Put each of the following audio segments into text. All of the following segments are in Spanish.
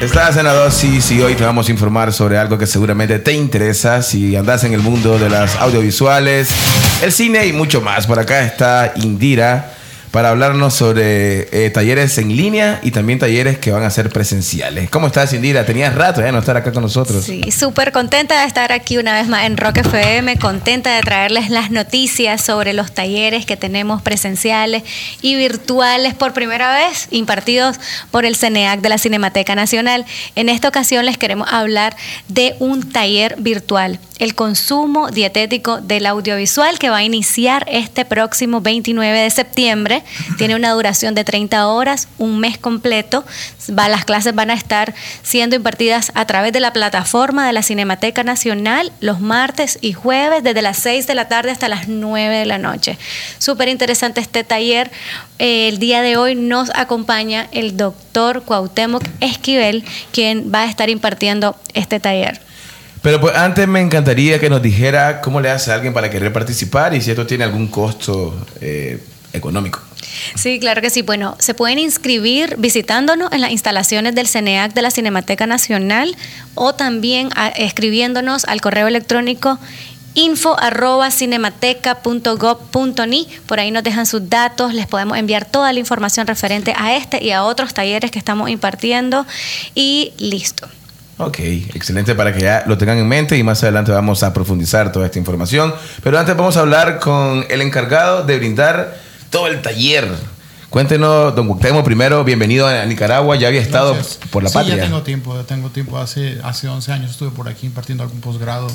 Estás en la dosis y hoy te vamos a informar sobre algo que seguramente te interesa si andas en el mundo de las audiovisuales, el cine y mucho más. Por acá está Indira para hablarnos sobre eh, talleres en línea y también talleres que van a ser presenciales. ¿Cómo estás, Indira? Tenías rato de no estar acá con nosotros. Sí, súper contenta de estar aquí una vez más en Rock FM, contenta de traerles las noticias sobre los talleres que tenemos presenciales y virtuales por primera vez, impartidos por el CENEAC de la Cinemateca Nacional. En esta ocasión les queremos hablar de un taller virtual el consumo dietético del audiovisual que va a iniciar este próximo 29 de septiembre. Tiene una duración de 30 horas, un mes completo. Las clases van a estar siendo impartidas a través de la plataforma de la Cinemateca Nacional los martes y jueves desde las 6 de la tarde hasta las 9 de la noche. Súper interesante este taller. El día de hoy nos acompaña el doctor Cuauhtémoc Esquivel, quien va a estar impartiendo este taller. Pero pues antes me encantaría que nos dijera cómo le hace a alguien para querer participar y si esto tiene algún costo eh, económico. Sí, claro que sí. Bueno, se pueden inscribir visitándonos en las instalaciones del CENEAC de la Cinemateca Nacional o también escribiéndonos al correo electrónico info. Por ahí nos dejan sus datos, les podemos enviar toda la información referente a este y a otros talleres que estamos impartiendo y listo. Ok, excelente para que ya lo tengan en mente y más adelante vamos a profundizar toda esta información. Pero antes vamos a hablar con el encargado de brindar todo el taller. Cuéntenos, don Cuauhtémoc, primero, bienvenido a Nicaragua, ya había estado por la sí, patria. ya tengo tiempo, ya tengo tiempo. Hace, hace 11 años estuve por aquí impartiendo algún posgrado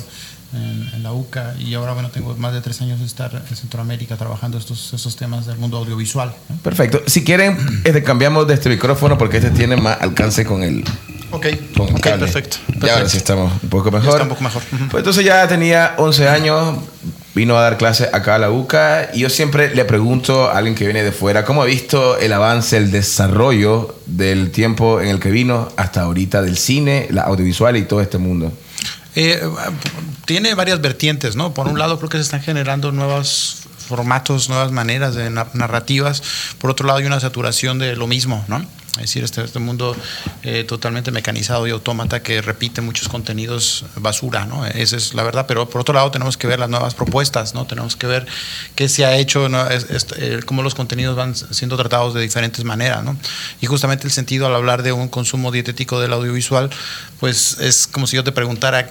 en, la UCA y ahora bueno tengo más de tres años de estar en Centroamérica trabajando estos, estos temas del mundo audiovisual. Perfecto. Si quieren, este, cambiamos de este micrófono porque este tiene más alcance con el Ok, okay perfecto, Ya ahora sí estamos un poco mejor. está un poco mejor. Pues entonces ya tenía 11 años, vino a dar clases acá a la UCA y yo siempre le pregunto a alguien que viene de fuera, ¿cómo ha visto el avance, el desarrollo del tiempo en el que vino hasta ahorita del cine, la audiovisual y todo este mundo? Eh, tiene varias vertientes, ¿no? Por un lado creo que se están generando nuevos formatos, nuevas maneras de narrativas. Por otro lado hay una saturación de lo mismo, ¿no? Es decir, este, este mundo eh, totalmente mecanizado y autómata que repite muchos contenidos basura, ¿no? Esa es la verdad. Pero por otro lado tenemos que ver las nuevas propuestas, ¿no? Tenemos que ver qué se ha hecho, eh, cómo los contenidos van siendo tratados de diferentes maneras, ¿no? Y justamente el sentido al hablar de un consumo dietético del audiovisual, pues es como si yo te preguntara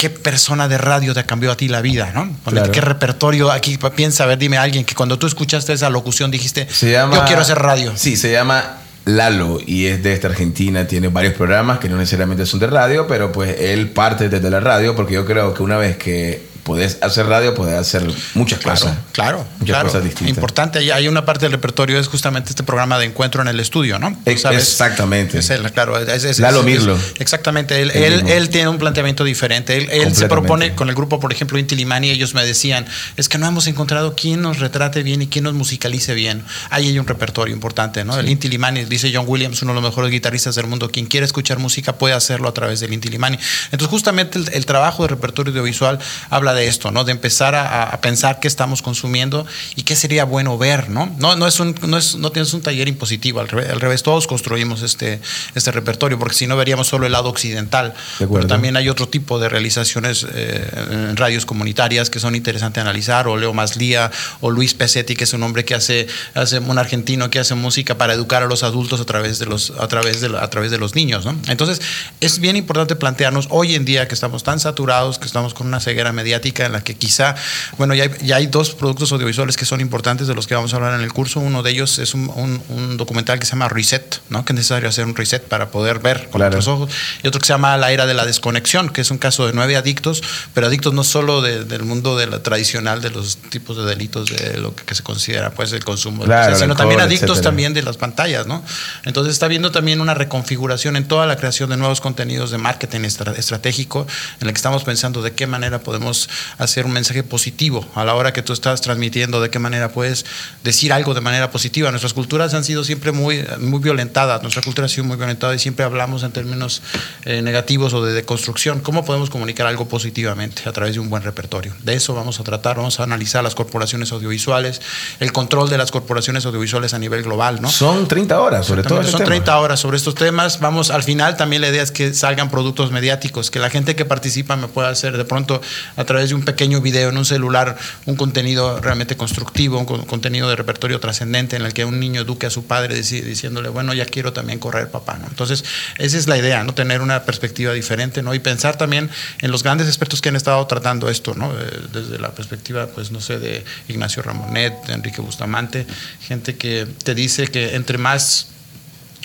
qué persona de radio te cambió a ti la vida, ¿no? ¿Qué repertorio? Aquí piensa, a ver, dime a alguien que cuando tú escuchaste esa locución dijiste, yo quiero hacer radio. Sí, se llama Lalo y es de esta Argentina, tiene varios programas que no necesariamente son de radio, pero pues él parte desde la radio porque yo creo que una vez que podés hacer radio, podés hacer muchas cosas. Claro, muchas cosas distintas. Importante, hay una parte del repertorio, es justamente este programa de encuentro en el estudio, ¿no? Exactamente. Es claro, es, Lalo Mirlo. exactamente, él, él, él, tiene un planteamiento diferente. Él, él se propone con el grupo, por ejemplo, Inti Limani, ellos me decían, es que no hemos encontrado quién nos retrate bien y quién nos musicalice bien. Ahí hay un repertorio importante, ¿no? El Inti Limani, dice John Williams, uno de los mejores guitarristas del mundo, quien quiere escuchar música puede hacerlo a través del Inti Limani. Entonces, justamente el, el trabajo de repertorio audiovisual habla de esto, ¿no? De empezar a, pensar qué estamos consumiendo y qué sería bueno ver, ¿no? No, no, es, un, no, es, no tienes un taller impositivo, al revés, todos construimos este, este repertorio, porque si no veríamos solo el lado occidental. Pero también hay otro tipo de realizaciones eh, en radios comunitarias que son interesantes analizar, o Leo Maslía, o Luis Pesetti, que es un hombre que hace, hace un argentino que hace música para educar a los adultos a través de los, a través de, a través de los niños, ¿no? Entonces, es bien importante plantearnos hoy en día que estamos tan saturados, que estamos con una ceguera mediática en la que quizá, bueno, ya hay, ya hay dos productos audiovisuales que son importantes de los que vamos a hablar en el curso. Uno de ellos es un, un, documental que se llama Reset, ¿no? que es necesario hacer un reset para poder ver con otros ojos. Y otro que se llama La Era de la Desconexión, que es un caso de nueve adictos, pero adictos no solo del mundo de la tradicional de los tipos de delitos de lo que, se considera pues el consumo, sino también adictos también de las pantallas, ¿no? Entonces está viendo también una reconfiguración en toda la creación de nuevos contenidos de marketing estratégico en el que estamos pensando de qué manera podemos hacer un mensaje positivo a la hora que tú estás transmitiendo, de qué manera puedes decir algo de manera positiva. Nuestras culturas han sido siempre muy, muy violentadas, nuestra cultura ha sido muy violentada y siempre hablamos en términos eh, negativos o de deconstrucción. ¿Cómo podemos comunicar algo positivamente a través de un buen repertorio? De eso vamos a tratar, vamos a analizar las corporaciones audiovisuales, el control de las corporaciones audiovisuales a nivel global. ¿no? Son 30 horas sobre todo. Son 30 horas sobre estos temas. Vamos, al final también la idea es que salgan productos mediáticos, que la gente que participa me pueda hacer de pronto a través de un pequeño video en un celular un contenido realmente constructivo, un contenido de repertorio trascendente en el que un niño eduque a su padre diciéndole, bueno, ya quiero también correr, papá. ¿no? Entonces, esa es la idea, ¿no? tener una perspectiva diferente ¿no? y pensar también en los grandes expertos que han estado tratando esto, ¿no? Eh, desde la perspectiva, pues no sé, de Ignacio Ramonet, de Enrique Bustamante, gente que te dice que entre más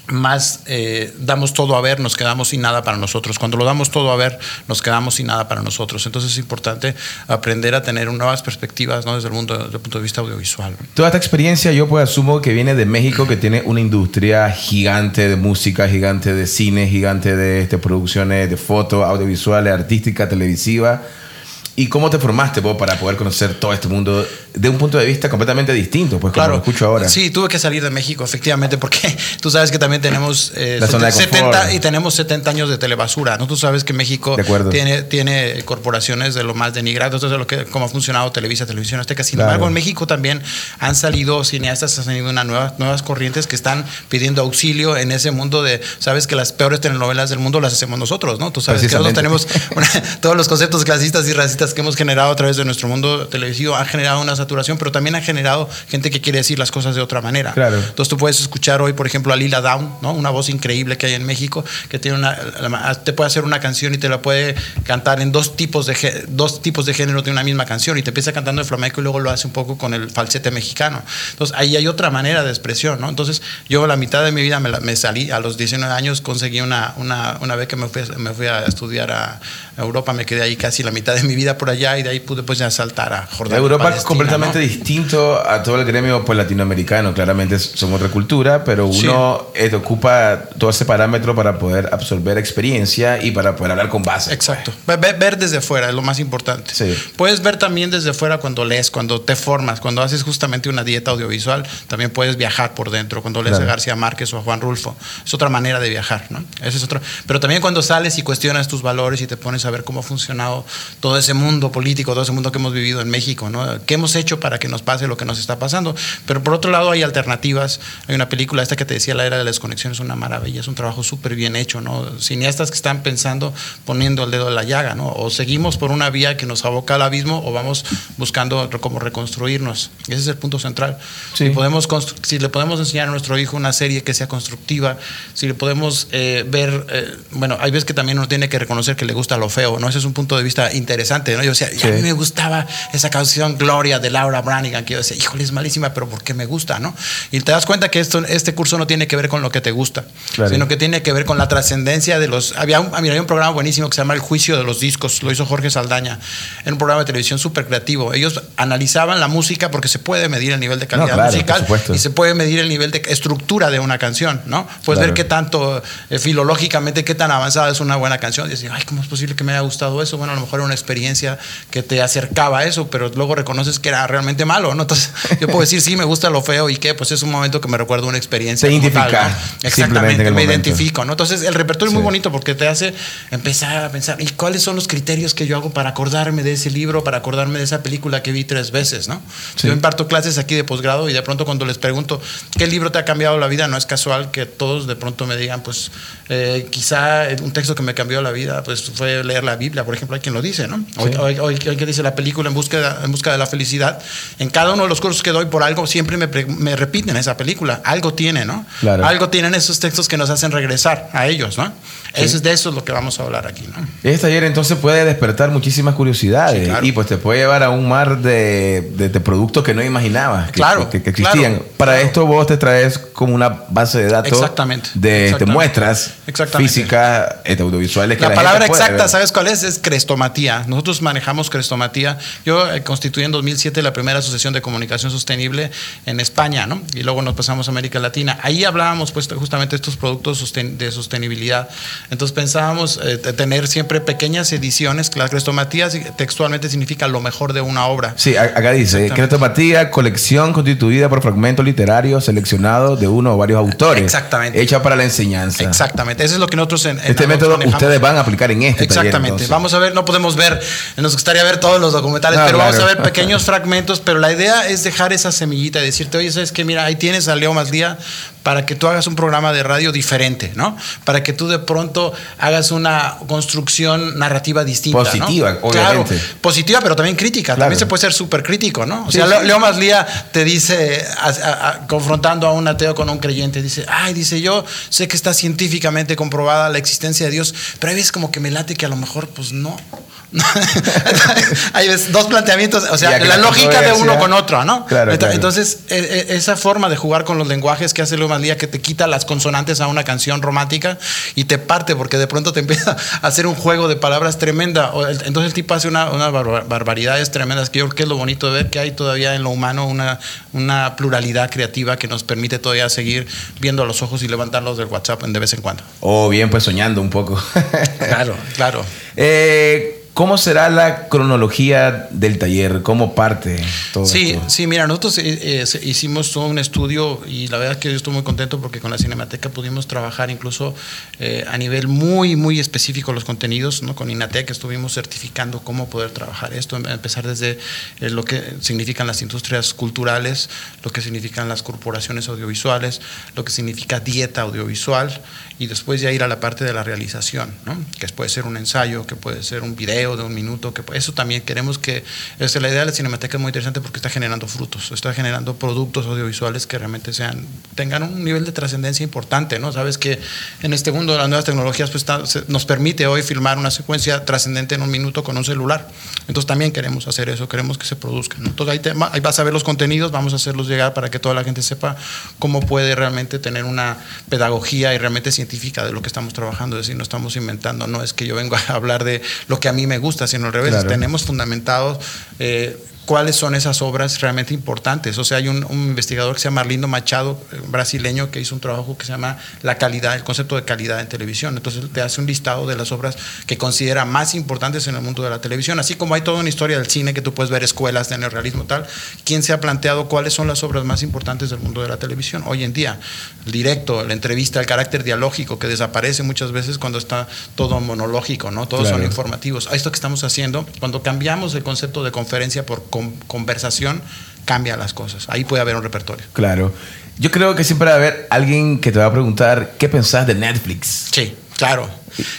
más eh, damos todo a ver, nos quedamos sin nada para nosotros. Cuando lo damos todo a ver, nos quedamos sin nada para nosotros. Entonces es importante aprender a tener nuevas perspectivas ¿no? desde el, mundo, desde el punto de vista audiovisual. Toda esta experiencia yo pues asumo que viene de México, que tiene una industria gigante de música, gigante de cine, gigante de este, producciones de fotos, audiovisuales, artística, televisiva. ¿Y cómo te formaste vos para poder conocer todo este mundo de un punto de vista completamente distinto? Pues claro, como lo escucho ahora. Sí, tuve que salir de México, efectivamente, porque tú sabes que también tenemos 70 eh, y tenemos 70 años de telebasura. ¿no? Tú sabes que México tiene, tiene corporaciones de lo más denigrado, entonces lo que, cómo ha funcionado Televisa, Televisión Azteca. Sin embargo, en México también han salido cineastas, han salido una nueva, nuevas corrientes que están pidiendo auxilio en ese mundo de, sabes que las peores telenovelas del mundo las hacemos nosotros, ¿no? Tú sabes que nosotros tenemos todos los conceptos clasistas y racistas que hemos generado a través de nuestro mundo televisivo han generado una saturación, pero también ha generado gente que quiere decir las cosas de otra manera. Claro. Entonces tú puedes escuchar hoy, por ejemplo, a Lila Down, ¿no? una voz increíble que hay en México, que tiene una, te puede hacer una canción y te la puede cantar en dos tipos de, dos tipos de género de una misma canción y te empieza cantando el flamenco y luego lo hace un poco con el falsete mexicano. Entonces ahí hay otra manera de expresión. ¿no? Entonces yo la mitad de mi vida me, me salí, a los 19 años conseguí una, una, una vez que me fui, me fui a estudiar a Europa, me quedé ahí casi la mitad de mi vida por allá y de ahí pude pues ya saltar a Jordania. Europa es completamente distinto a todo el gremio pues, latinoamericano. Claramente somos otra cultura, pero uno eh, ocupa todo ese parámetro para poder absorber experiencia y para poder hablar con base. Exacto. Ver, desde fuera es lo más importante. Puedes ver también desde fuera cuando lees, cuando te formas, cuando haces justamente una dieta audiovisual. También puedes viajar por dentro cuando lees a García Márquez o a Juan Rulfo. Es otra manera de viajar, ¿no? Ese es otro. Pero también cuando sales y cuestionas tus valores y te pones a ver cómo ha funcionado todo ese mundo político todo ese mundo que hemos vivido en México, ¿no? ¿Qué hemos hecho para que nos pase lo que nos está pasando? Pero por otro lado hay alternativas. Hay una película, esta que te decía, La Era de la Desconexión, es una maravilla, es un trabajo súper bien hecho, ¿no? Cineastas que están pensando, poniendo el dedo en la llaga, ¿no? O seguimos por una vía que nos aboca al abismo o vamos buscando cómo reconstruirnos. Ese es el punto central. Si, podemos si le podemos enseñar a nuestro hijo una serie que sea constructiva, si le podemos eh, ver, eh, bueno, hay veces que también uno tiene que reconocer que le gusta lo feo, ¿no? Ese es un punto de vista interesante, ¿no? Yo decía, a mí me gustaba esa canción Gloria de Laura Branigan, que yo decía, híjole, es malísima, pero ¿por qué me gusta? ¿no? Y te das cuenta que esto, este curso no tiene que ver con lo que te gusta, sino que tiene que ver con la trascendencia de los... Había un, había un programa buenísimo que se llama El Juicio de los Discos, lo hizo Jorge Saldaña, en un programa de televisión súper creativo. Ellos analizaban la música porque se puede medir el nivel de calidad musical y se puede medir el nivel de estructura de una canción, ¿no? Puedes ver qué tanto, eh, filológicamente, qué tan avanzada es una buena canción. Y decir, ay, ¿cómo es posible que me haya gustado eso? Bueno, a lo mejor era una experiencia que te acercaba a eso, pero luego reconoces que era realmente malo, ¿no? Entonces, yo puedo decir, sí, me gusta lo feo y qué, pues es un momento que me recuerda una experiencia. Te identifica. Exactamente, me identifico, ¿no? Entonces, el repertorio es muy bonito porque te hace empezar a pensar, ¿y cuáles son los criterios que yo hago para acordarme de ese libro, para acordarme de esa película que vi tres veces, ¿no? Yo imparto clases aquí de posgrado y de pronto cuando les pregunto, ¿qué libro te ha cambiado la vida? No es casual que todos de pronto me digan, pues, eh, quizá un texto que me cambió la vida, pues fue leer la Biblia, por ejemplo, hay quien lo dice, ¿no? Hoy, hoy, que dice la película en busca, en busca de la felicidad. En cada uno de los cursos que doy por algo siempre me, me repiten esa película. Algo tiene, ¿no? Algo tienen esos textos que nos hacen regresar a ellos, ¿no? Eso es de eso es lo que vamos a hablar aquí, ¿no? Este taller entonces puede despertar muchísimas curiosidades y pues te puede llevar a un mar de, de, productos que no imaginabas que, claro, que, existían. Para esto vos te traes como una base de datos Exactamente. de muestras físicas, este, audiovisuales. la palabra exacta, ¿sabes ¿Sabes cuál es? Es crestomatía. Nosotros manejamos crestomatía. Yo eh, constituí en 2007 la primera asociación de comunicación sostenible en España, ¿no? Y luego nos pasamos a América Latina. Ahí hablábamos pues justamente de estos productos de sostenibilidad. Entonces pensábamos eh, tener siempre pequeñas ediciones. La crestomatía textualmente significa lo mejor de una obra. Sí, acá dice, crestomatía, colección constituida por fragmentos literarios seleccionados de uno o varios autores. Exactamente. Hecha para la enseñanza. Exactamente. Eso es lo que nosotros en, Este método ustedes van a aplicar en este Exactamente. vamos a ver, no podemos ver, nos gustaría ver todos los documentales, pero vamos a ver pequeños fragmentos, pero la idea es dejar esa semillita y decirte, oye, ¿sabes qué? Mira, ahí tienes a Leo Maslía para que tú hagas un programa de radio diferente, ¿no? Para que tú de pronto hagas una construcción narrativa distinta. Positiva, obviamente. Claro, positiva, pero también crítica. También se puede ser súper crítico, ¿no? O sea, Leo Maslía te dice, confrontando a un ateo con un creyente, dice, ay, dice, yo sé que está científicamente comprobada la existencia de Dios, pero hay veces como que me late que a lo mejor, pues no. Hay dos planteamientos, o sea, la lógica de uno con otro, ¿no? Entonces, e, e, esa forma de jugar con los lenguajes que hace Leo Maslía, que te quita las consonantes a una canción romántica y te parte, porque de pronto te empieza a hacer un juego de palabras tremenda. Entonces, el tipo hace unas barbaridades tremendas, que yo creo que es lo bonito de ver que hay todavía en lo humano una, una pluralidad creativa que nos permite todavía seguir viendo a los ojos y levantarlos del WhatsApp de vez en cuando. O bien, pues soñando un poco. claro, claro. Eh, ¿Cómo será la cronología del taller? ¿Cómo parte todo sí, esto? Sí, mira, nosotros eh, eh, hicimos todo un estudio y la verdad es que yo estoy muy contento porque con la Cinemateca pudimos trabajar incluso eh, a nivel muy, muy específico los contenidos. ¿no? Con INATEC estuvimos certificando cómo poder trabajar esto, empezar desde lo que significan las industrias culturales, lo que significan las corporaciones audiovisuales, lo que significa dieta audiovisual y después ya ir a la parte de la realización, ¿no? que puede ser un ensayo, que puede ser un video de un minuto, que eso también queremos que, es la idea de la Cinemateca es muy interesante porque está generando frutos, está generando productos audiovisuales que realmente sean, tengan un nivel de trascendencia importante, ¿no? Sabes que en este mundo de las nuevas tecnologías pues nos permite hoy filmar una secuencia trascendente en un minuto con un celular, entonces también queremos hacer eso, queremos que se produzcan, entonces ahí, te, ahí vas a ver los contenidos, vamos a hacerlos llegar para que toda la gente sepa cómo puede realmente tener una pedagogía y realmente científica de lo que estamos trabajando, es decir, no estamos inventando, no es que yo vengo a hablar de lo que a mí me gusta, sino al revés. Tenemos fundamentados eh, cuáles son esas obras realmente importantes. O sea, hay un, investigador que se llama Arlindo Machado, eh, brasileño, que hizo un trabajo que se llama la calidad, el concepto de calidad en televisión. Entonces te hace un listado de las obras que considera más importantes en el mundo de la televisión. Así como hay toda una historia del cine que tú puedes ver escuelas de neorrealismo tal, ¿quién se ha planteado cuáles son las obras más importantes del mundo de la televisión? Hoy en día, el directo, la entrevista, el carácter dialógico que desaparece muchas veces cuando está todo monológico, ¿no? Todos son informativos. Esto que estamos haciendo, cuando cambiamos el concepto de conferencia por conversación cambia las cosas. Ahí puede haber un repertorio. Claro. Yo creo que siempre va a haber alguien que te va a preguntar qué pensás de Netflix. Sí, claro.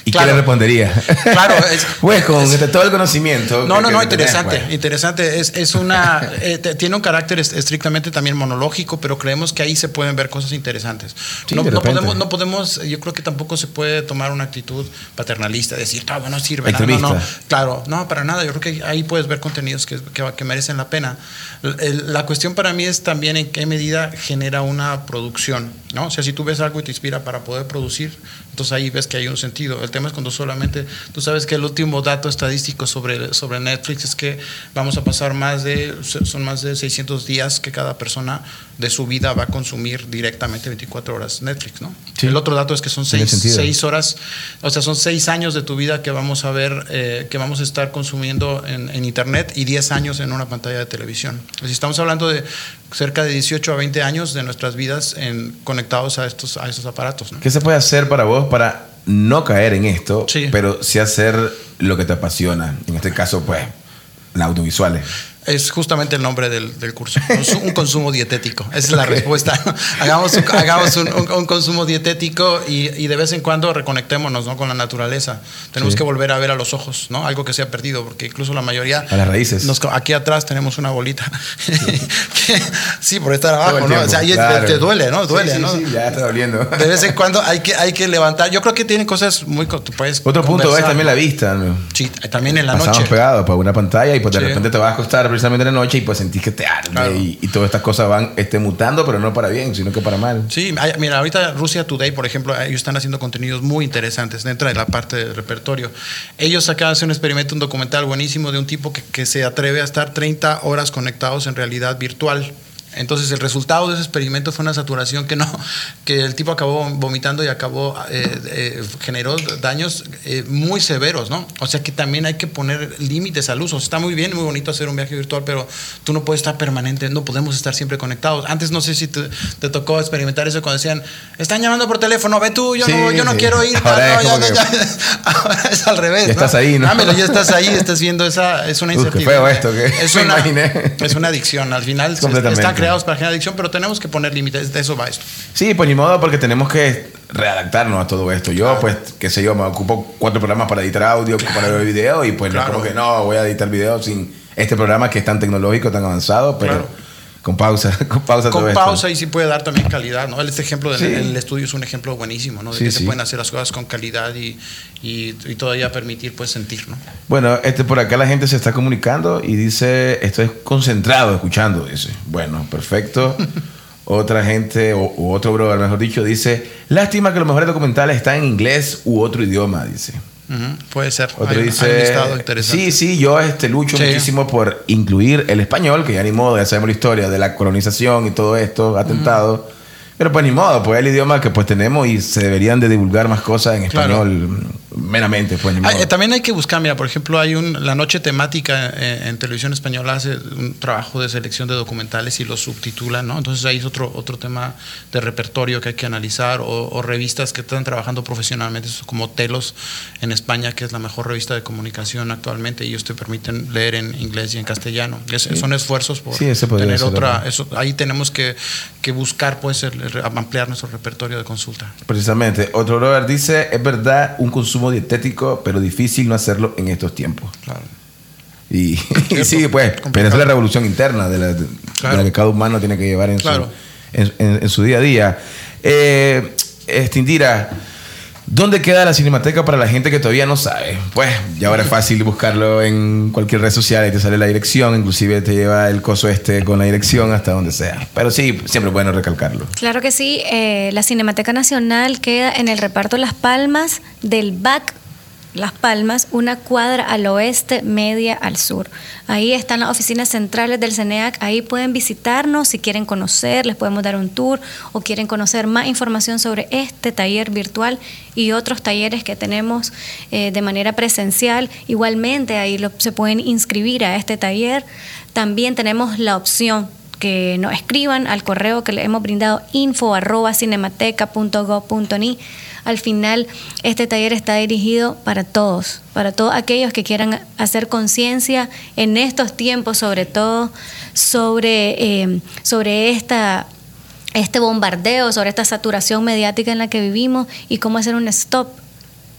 ¿Y qué le respondería? Claro, es, pues con todo el conocimiento. No, no, no, interesante, pues. interesante. Es, es una, eh, tiene un carácter estrictamente también monológico, pero creemos que ahí se pueden ver cosas interesantes. no, podemos, no podemos, yo creo que tampoco se puede tomar una actitud paternalista, decir todo no sirve. No, no, no, claro, no, para nada. Yo creo que ahí puedes ver contenidos que, que, merecen la pena. La cuestión para mí es también en qué medida genera una producción, ¿no? O sea, si tú ves algo y te inspira para poder producir, entonces ahí ves que hay un sentido. El tema es cuando solamente, tú sabes que el último dato estadístico sobre, sobre Netflix es que vamos a pasar más de, son más de 600 días que cada persona de su vida va a consumir directamente 24 horas Netflix, ¿no? El otro dato es que son 6 horas, o sea, son 6 años de tu vida que vamos a ver, eh, que vamos a estar consumiendo en, en, Internet y 10 años en una pantalla de televisión. Si estamos hablando de cerca de 18 a 20 años de nuestras vidas en, conectados a estos, a estos aparatos. ¿Qué se puede hacer para vos para no caer en esto, pero sí hacer lo que te apasiona? En este caso, pues, las audiovisuales. Es justamente el nombre del, del curso. Un consumo dietético. Esa es la respuesta. hagamos un, hagamos un, un, consumo dietético y, y, de vez en cuando reconectémonos ¿no? con la naturaleza. Tenemos que volver a ver a los ojos, ¿no? Algo que se ha perdido, porque incluso la mayoría. A las raíces. Nos, aquí atrás tenemos una bolita. sí, por estar abajo, ¿no? O sea, ahí te, duele, ¿no? Duele, sí, ¿no? Sí, ya está doliendo. De vez en cuando hay que, hay que levantar. Yo creo que tienen cosas muy. Otro punto es también la vista, ¿no? Sí, también en la Pasamos noche. pegados para una pantalla y pues de repente te vas a acostar precisamente en la noche y pues sentís que te arde y, todas estas cosas van este, mutando, pero no para bien, sino que para mal. Sí, mira, ahorita Rusia Today, por ejemplo, ellos están haciendo contenidos muy interesantes dentro de la parte del repertorio. Ellos acaban de hacer un experimento, un documental buenísimo de un tipo que, que se atreve a estar 30 horas conectados en realidad virtual entonces el resultado de ese experimento fue una saturación que no, que el tipo acabó vomitando y acabó, eh, eh, generó daños eh, muy severos, ¿no? O sea que también hay que poner límites al uso. Está muy bien, muy bonito hacer un viaje virtual, pero tú no puedes estar permanente, no podemos estar siempre conectados. Antes no sé si te, tocó experimentar eso cuando decían, están llamando por teléfono, ve tú, yo, no, yo no quiero ir. Ahora, es, al revés. Ya estás ahí, ¿no? ya estás ahí, estás viendo esa, es una incertidumbre. qué feo esto, que es, una, es una adicción. Al final está para generar adicción, pero tenemos que poner límites. De eso va esto. Sí, pues ni modo, porque tenemos que readaptarnos a todo esto. Yo, pues, qué sé yo, me ocupo cuatro programas para editar audio, para ver video, y pues no que no voy a editar video sin este programa que es tan tecnológico, tan avanzado, pero con pausa, con pausa Con pausa y sí puede dar también calidad, ¿no? Este ejemplo del estudio es un ejemplo buenísimo, ¿no? De que se pueden hacer las cosas con calidad y, y, todavía permitir, pues, sentir, ¿no? Bueno, este, por acá la gente se está comunicando y dice, estoy concentrado escuchando, dice. Bueno, perfecto. Otra gente, o, otro brother, mejor dicho, dice, lástima que los mejores documentales están en inglés u otro idioma, dice. Puede ser. Otro dice, sí, sí, yo este, lucho muchísimo por incluir el español, que ya ni modo, ya sabemos la historia de la colonización y todo esto, atentado. Pero pues ni modo, pues el idioma que pues tenemos y se deberían de divulgar más cosas en español meramente. Pues, ni eh, también hay que buscar, mira, por ejemplo, hay un, la noche temática eh, en, televisión española hace un trabajo de selección de documentales y los subtitula, ¿no? Entonces ahí es otro, otro tema de repertorio que hay que analizar o, revistas que están trabajando profesionalmente, como Telos en España, que es la mejor revista de comunicación actualmente y ellos te permiten leer en inglés y en castellano. Son esfuerzos por tener otra... Eso, ahí tenemos que, que buscar pues el, ampliar nuestro repertorio de consulta. Precisamente. Otro brother dice, es verdad, un consumo dietético, pero difícil no hacerlo en estos tiempos. Claro. Y, sí, pues, pero es la revolución interna de la, que cada humano tiene que llevar en, su, en, su día a día. Eh, Indira, ¿Dónde queda la Cinemateca para la gente que todavía no sabe? Pues ya ahora es fácil buscarlo en cualquier red social y te sale la dirección, inclusive te lleva el coso este con la dirección hasta donde sea. Pero sí, siempre bueno recalcarlo. Claro que sí, eh, la Cinemateca Nacional queda en el reparto Las Palmas del BAC las Palmas, una cuadra al oeste, media al sur. Ahí están las oficinas centrales del CENEAC, ahí pueden visitarnos si quieren conocer, les podemos dar un tour o quieren conocer más información sobre este taller virtual y otros talleres que tenemos eh, de manera presencial. Igualmente ahí se pueden inscribir a este taller. También tenemos la opción que nos escriban al correo que le hemos brindado info al final este taller está dirigido para todos, para todos aquellos que quieran hacer conciencia en estos tiempos, sobre todo sobre, eh, sobre esta este bombardeo, sobre esta saturación mediática en la que vivimos y cómo hacer un stop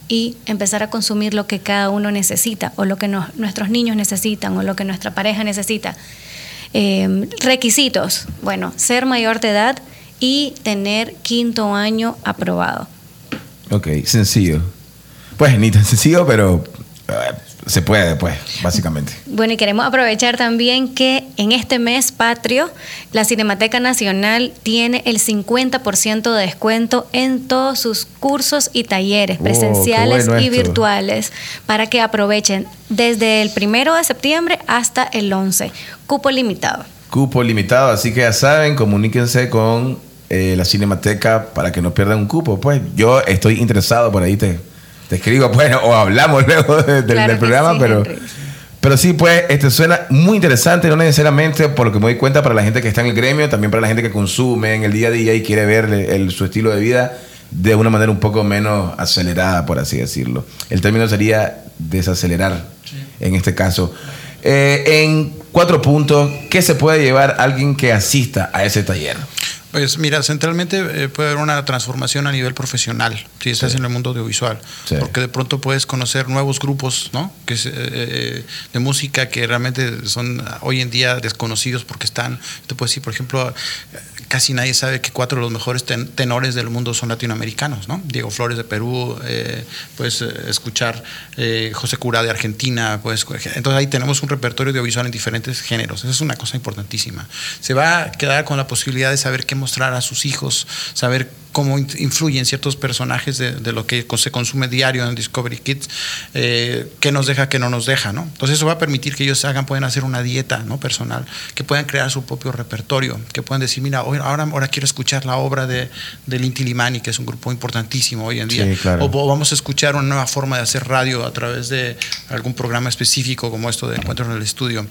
y empezar a consumir lo que cada uno necesita o lo que nuestros niños necesitan o lo que nuestra pareja necesita. Eh, requisitos, bueno, ser mayor de edad y tener quinto año aprobado. Ok, sencillo. Pues ni tan sencillo, pero eh, se puede, pues, básicamente. Bueno, y queremos aprovechar también que en este mes patrio, la Cinemateca Nacional tiene el 50% de descuento en todos sus cursos y talleres, oh, presenciales y virtuales, para que aprovechen desde el primero de septiembre hasta el 11. Cupo limitado. Cupo limitado, así que ya saben, comuníquense con eh, la Cinemateca para que no pierdan un cupo. Pues yo estoy interesado por ahí, te, te escribo, pues, o hablamos luego del, programa, pero... Pero sí, pues, este suena muy interesante, no necesariamente por lo que me doy cuenta para la gente que está en el gremio, también para la gente que consume en el día a día y quiere ver el, su estilo de vida de una manera un poco menos acelerada, por así decirlo. El término sería desacelerar en este caso. Eh, en cuatro puntos, ¿qué se puede llevar alguien que asista a ese taller? Pues mira, centralmente eh, puede haber una transformación a nivel profesional si estás en el mundo audiovisual, porque de pronto puedes conocer nuevos grupos, ¿no? Que eh, eh, de música que realmente son hoy en día desconocidos porque están, te puedo decir, por ejemplo, casi nadie sabe que cuatro de los mejores tenores del mundo son latinoamericanos, ¿no? Diego Flores de Perú, puedes escuchar José Cura de Argentina, pues entonces ahí tenemos un repertorio audiovisual en diferentes géneros, esa es una cosa importantísima. Se va a quedar con la posibilidad de saber qué mostrar a sus hijos, saber cómo influyen ciertos personajes de, lo que se consume diario en Discovery Kids, eh, qué nos deja, qué no nos deja, ¿no? Entonces eso va a permitir que ellos hagan, pueden hacer una dieta, ¿no? Personal, que puedan crear su propio repertorio, que puedan decir, mira, ahora, ahora quiero escuchar la obra de, de Inti Limani, que es un grupo importantísimo hoy en día, o, vamos a escuchar una nueva forma de hacer radio a través de algún programa específico como esto de Encuentro en el Estudio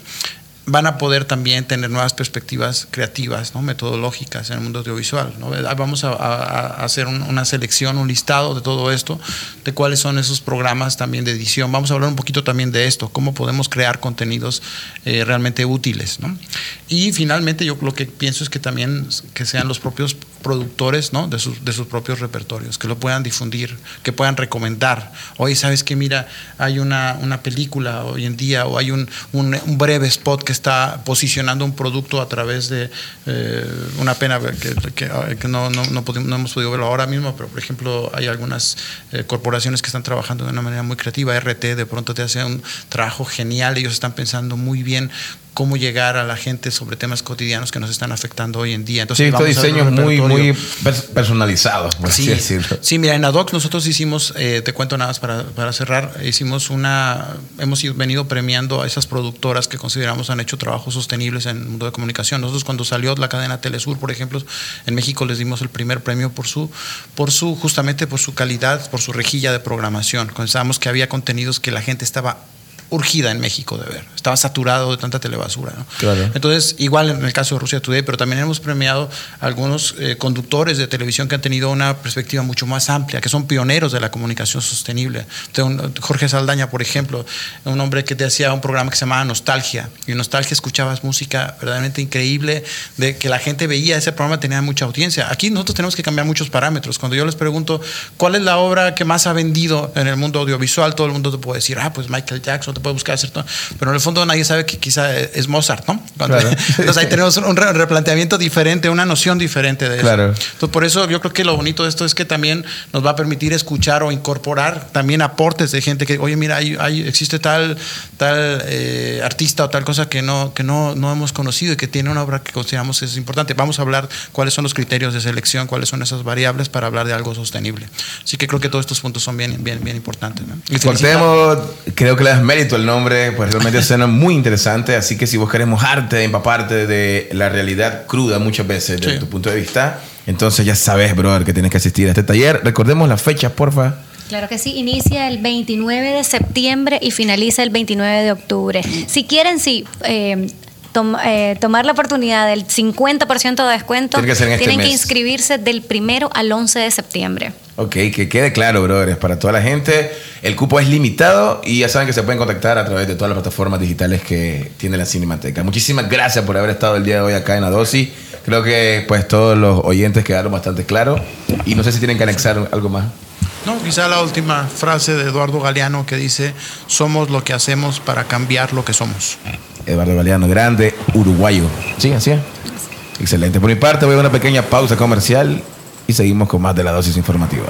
van a poder también tener nuevas perspectivas creativas, ¿no? metodológicas en el mundo audiovisual. Vamos a, hacer una selección, un listado de todo esto, de cuáles son esos programas también de edición. Vamos a hablar un poquito también de esto, cómo podemos crear contenidos eh, realmente útiles. Y finalmente yo lo que pienso es que también que sean los propios productores ¿no? de, sus, de sus propios repertorios, que lo puedan difundir, que puedan recomendar. Oye, ¿sabes que Mira, hay una, una película hoy en día o hay un, un, breve spot que está posicionando un producto a través de eh, una pena que, no, no, no, hemos podido verlo ahora mismo, pero por ejemplo hay algunas eh, corporaciones que están trabajando de una manera muy creativa, RT de pronto te hace un trabajo genial, ellos están pensando muy bien cómo llegar a la gente sobre temas cotidianos que nos están afectando hoy en día. Entonces, sí, este diseño muy, muy personalizado, por sí, así decirlo. Sí, mira, en Adox nosotros hicimos, eh, te cuento nada más para, para, cerrar, hicimos una, hemos venido premiando a esas productoras que consideramos han hecho trabajos sostenibles en el mundo de comunicación. Nosotros cuando salió la cadena Telesur, por ejemplo, en México les dimos el primer premio por su, por su, justamente por su calidad, por su rejilla de programación. Pensábamos que había contenidos que la gente estaba urgida en México de ver. Estaba saturado de tanta telebasura. Entonces, igual en el caso de Rusia Today, pero también hemos premiado algunos eh, conductores de televisión que han tenido una perspectiva mucho más amplia, que son pioneros de la comunicación sostenible. Jorge Saldaña, por ejemplo, un hombre que te hacía un programa que se llamaba Nostalgia. Y en Nostalgia escuchabas música verdaderamente increíble, de que la gente veía ese programa, tenía mucha audiencia. Aquí nosotros tenemos que cambiar muchos parámetros. Cuando yo les pregunto cuál es la obra que más ha vendido en el mundo audiovisual, todo el mundo te puede decir, ah, pues Michael Jackson te puede buscar, ¿cierto? Pero en el fondo nadie sabe que quizá es Mozart, ¿no? Entonces ahí tenemos un replanteamiento diferente, una noción diferente de eso. Entonces por eso yo creo que lo bonito de esto es que también nos va a permitir escuchar o incorporar también aportes de gente que, oye, mira, hay, existe tal, tal eh, artista o tal cosa que, no, que no, no hemos conocido y que tiene una obra que consideramos es importante. Vamos a hablar cuáles son los criterios de selección, cuáles son esas variables para hablar de algo sostenible. Así que creo que todos estos puntos son bien, bien, bien importantes. Y Cortemos, creo que le das el nombre, pues realmente suena muy interesante. Así que si vos querés mojarte, empaparte de la realidad cruda muchas veces desde tu punto de vista, entonces ya sabes, brother, que tienes que asistir a este taller. Recordemos la fecha, porfa. Claro que sí, inicia el 29 de septiembre y finaliza el 29 de octubre. Si quieren, sí, eh, eh, tomar la oportunidad del 50% de descuento, este tienen que inscribirse del primero al 11 de septiembre. Ok, que quede claro, brothers, para toda la gente, el cupo es limitado y ya saben que se pueden contactar a través de todas las plataformas digitales que tiene la Cinemateca. Muchísimas gracias por haber estado el día de hoy acá en Adosi. Creo que pues todos los oyentes quedaron bastante claros y no sé si tienen que anexar algo más. No, quizá la última frase de Eduardo Galeano que dice, somos lo que hacemos para cambiar lo que somos. Eduardo Galeano, grande, uruguayo. Sí, así es. Excelente. Por mi parte, voy a una pequeña pausa comercial y seguimos con más de la dosis informativa.